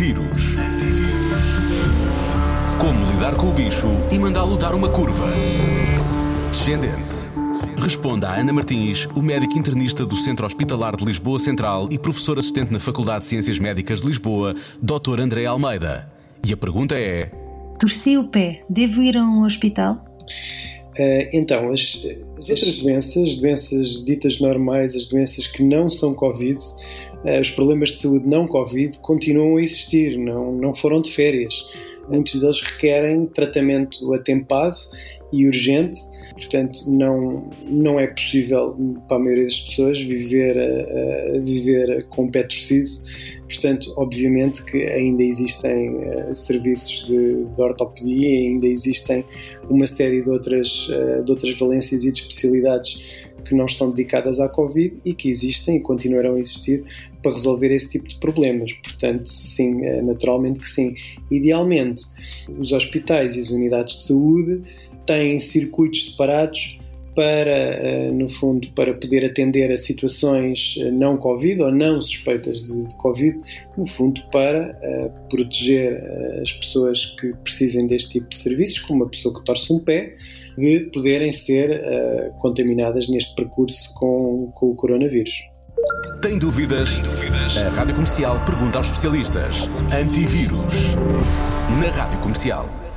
Antivírus. Como lidar com o bicho e mandá-lo dar uma curva. Descendente. Responda a Ana Martins, o médico internista do Centro Hospitalar de Lisboa Central e professor assistente na Faculdade de Ciências Médicas de Lisboa, Dr. André Almeida. E a pergunta é: Torci o pé, devo ir a um hospital? Uh, então, as, as outras doenças, doenças ditas normais, as doenças que não são Covid, os problemas de saúde não Covid continuam a existir, não, não foram de férias. Muitos deles requerem tratamento atempado e urgente, portanto, não, não é possível para a maioria das pessoas viver, uh, viver com pé torcido. Portanto, obviamente que ainda existem uh, serviços de, de, ortopedia, ainda existem uma série de outras, uh, de outras valências e de especialidades que não estão dedicadas à Covid e que existem e continuarão a existir para resolver esse tipo de problemas. Portanto, sim, naturalmente que sim. Idealmente, os hospitais e as unidades de saúde têm circuitos separados para, eh, no fundo, para poder atender a situações eh, não Covid ou não suspeitas de, de Covid, no fundo, para uh, proteger as pessoas que precisem deste tipo de serviços, como uma pessoa que torce um pé, de poderem ser uh, contaminadas neste percurso com, com o coronavírus. Tem dúvidas? Tem dúvidas? A Rádio Comercial pergunta aos especialistas. Antivírus. Na Rádio Comercial.